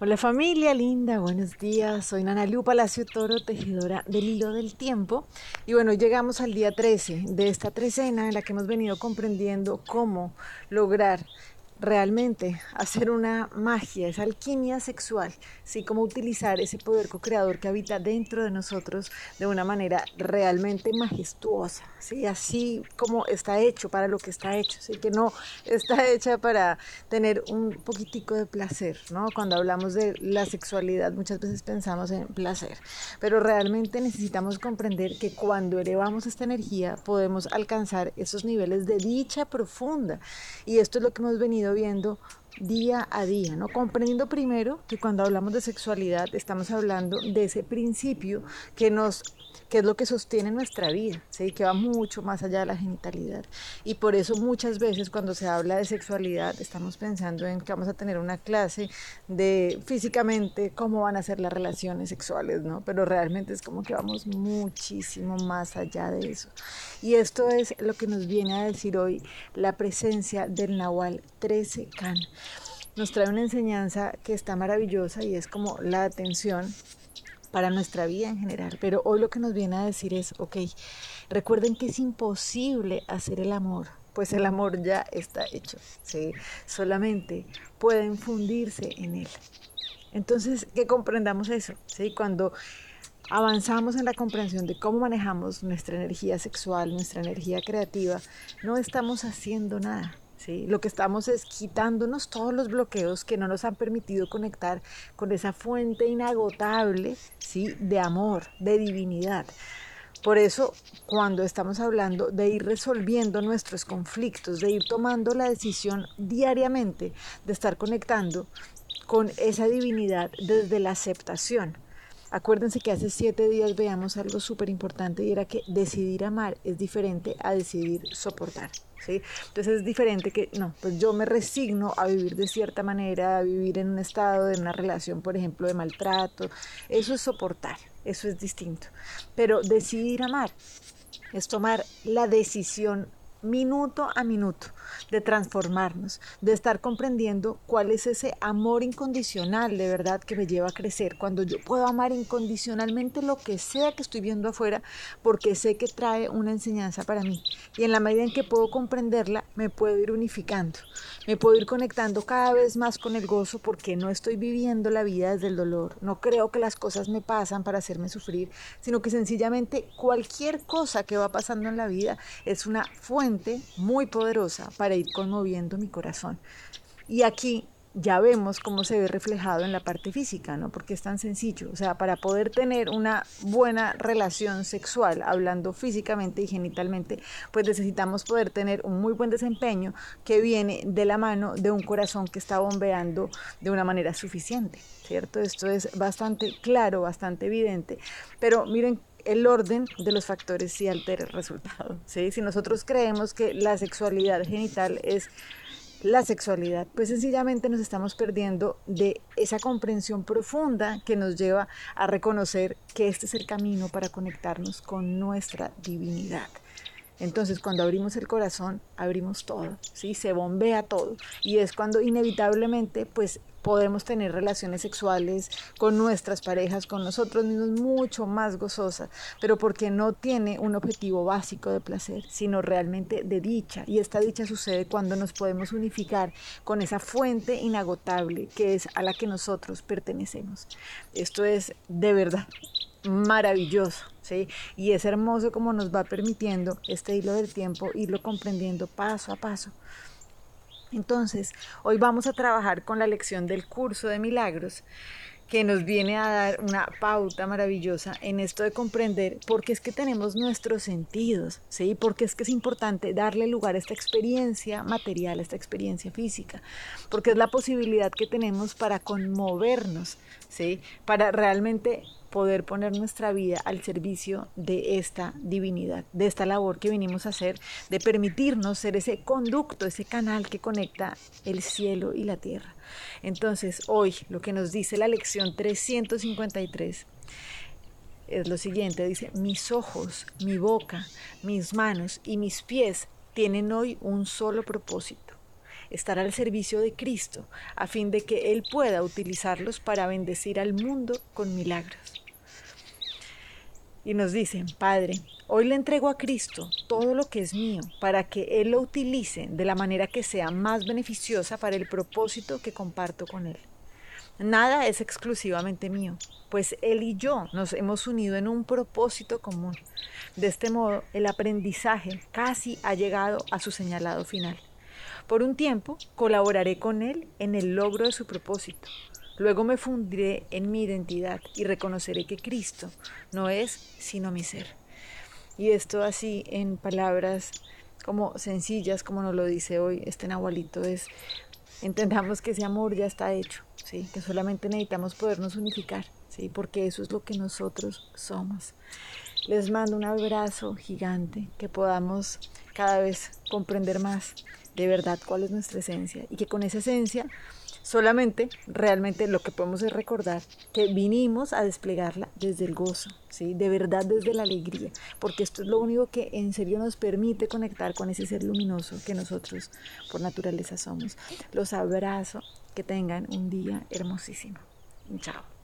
Hola familia linda, buenos días. Soy Nana Lu Palacio Toro, tejedora del hilo del tiempo. Y bueno, llegamos al día 13 de esta trecena en la que hemos venido comprendiendo cómo lograr realmente hacer una magia, esa alquimia sexual, ¿sí? Cómo utilizar ese poder co-creador que habita dentro de nosotros de una manera realmente majestuosa, ¿sí? Así como está hecho para lo que está hecho, ¿sí? Que no está hecha para tener un poquitico de placer, ¿no? Cuando hablamos de la sexualidad muchas veces pensamos en placer, pero realmente necesitamos comprender que cuando elevamos esta energía podemos alcanzar esos niveles de dicha profunda y esto es lo que hemos venido viendo día a día, ¿no? Comprendiendo primero que cuando hablamos de sexualidad estamos hablando de ese principio que nos que es lo que sostiene nuestra vida, ¿sí? que va mucho más allá de la genitalidad. Y por eso muchas veces cuando se habla de sexualidad estamos pensando en que vamos a tener una clase de físicamente cómo van a ser las relaciones sexuales, ¿no? Pero realmente es como que vamos muchísimo más allá de eso. Y esto es lo que nos viene a decir hoy la presencia del Nahual 13 Can. Nos trae una enseñanza que está maravillosa y es como la atención para nuestra vida en general. Pero hoy lo que nos viene a decir es, ok, recuerden que es imposible hacer el amor, pues el amor ya está hecho, ¿sí? Solamente pueden fundirse en él. Entonces, que comprendamos eso, ¿sí? Cuando avanzamos en la comprensión de cómo manejamos nuestra energía sexual, nuestra energía creativa, no estamos haciendo nada. Lo que estamos es quitándonos todos los bloqueos que no nos han permitido conectar con esa fuente inagotable ¿sí? de amor, de divinidad. Por eso, cuando estamos hablando de ir resolviendo nuestros conflictos, de ir tomando la decisión diariamente de estar conectando con esa divinidad desde la aceptación, Acuérdense que hace siete días veamos algo súper importante y era que decidir amar es diferente a decidir soportar. ¿sí? Entonces es diferente que, no, pues yo me resigno a vivir de cierta manera, a vivir en un estado de una relación, por ejemplo, de maltrato. Eso es soportar, eso es distinto. Pero decidir amar es tomar la decisión minuto a minuto, de transformarnos, de estar comprendiendo cuál es ese amor incondicional de verdad que me lleva a crecer, cuando yo puedo amar incondicionalmente lo que sea que estoy viendo afuera, porque sé que trae una enseñanza para mí. Y en la medida en que puedo comprenderla, me puedo ir unificando, me puedo ir conectando cada vez más con el gozo, porque no estoy viviendo la vida desde el dolor, no creo que las cosas me pasan para hacerme sufrir, sino que sencillamente cualquier cosa que va pasando en la vida es una fuente muy poderosa para ir conmoviendo mi corazón. Y aquí ya vemos cómo se ve reflejado en la parte física, ¿no? Porque es tan sencillo. O sea, para poder tener una buena relación sexual, hablando físicamente y genitalmente, pues necesitamos poder tener un muy buen desempeño que viene de la mano de un corazón que está bombeando de una manera suficiente, ¿cierto? Esto es bastante claro, bastante evidente. Pero miren el orden de los factores sí altera el resultado. ¿sí? Si nosotros creemos que la sexualidad genital es la sexualidad, pues sencillamente nos estamos perdiendo de esa comprensión profunda que nos lleva a reconocer que este es el camino para conectarnos con nuestra divinidad. Entonces, cuando abrimos el corazón, abrimos todo, ¿sí? Se bombea todo. Y es cuando inevitablemente, pues, podemos tener relaciones sexuales con nuestras parejas, con nosotros mismos, mucho más gozosas, pero porque no tiene un objetivo básico de placer, sino realmente de dicha. Y esta dicha sucede cuando nos podemos unificar con esa fuente inagotable que es a la que nosotros pertenecemos. Esto es de verdad maravilloso, ¿sí? Y es hermoso como nos va permitiendo este hilo del tiempo irlo comprendiendo paso a paso. Entonces, hoy vamos a trabajar con la lección del curso de milagros que nos viene a dar una pauta maravillosa en esto de comprender por qué es que tenemos nuestros sentidos, ¿sí? Porque es que es importante darle lugar a esta experiencia material, a esta experiencia física, porque es la posibilidad que tenemos para conmovernos, ¿sí? Para realmente poder poner nuestra vida al servicio de esta divinidad, de esta labor que venimos a hacer, de permitirnos ser ese conducto, ese canal que conecta el cielo y la tierra. Entonces, hoy lo que nos dice la lección 353 es lo siguiente, dice, mis ojos, mi boca, mis manos y mis pies tienen hoy un solo propósito, estar al servicio de Cristo, a fin de que Él pueda utilizarlos para bendecir al mundo con milagros. Y nos dicen, Padre, hoy le entrego a Cristo todo lo que es mío para que Él lo utilice de la manera que sea más beneficiosa para el propósito que comparto con Él. Nada es exclusivamente mío, pues Él y yo nos hemos unido en un propósito común. De este modo, el aprendizaje casi ha llegado a su señalado final. Por un tiempo, colaboraré con Él en el logro de su propósito. Luego me fundiré en mi identidad y reconoceré que Cristo no es sino mi ser. Y esto así en palabras como sencillas, como nos lo dice hoy este Nahualito, es entendamos que ese amor ya está hecho que solamente necesitamos podernos unificar, ¿sí? porque eso es lo que nosotros somos. Les mando un abrazo gigante, que podamos cada vez comprender más de verdad cuál es nuestra esencia y que con esa esencia solamente realmente lo que podemos es recordar que vinimos a desplegarla desde el gozo, ¿sí? de verdad desde la alegría, porque esto es lo único que en serio nos permite conectar con ese ser luminoso que nosotros por naturaleza somos. Los abrazo que tengan un día hermosísimo. Chao.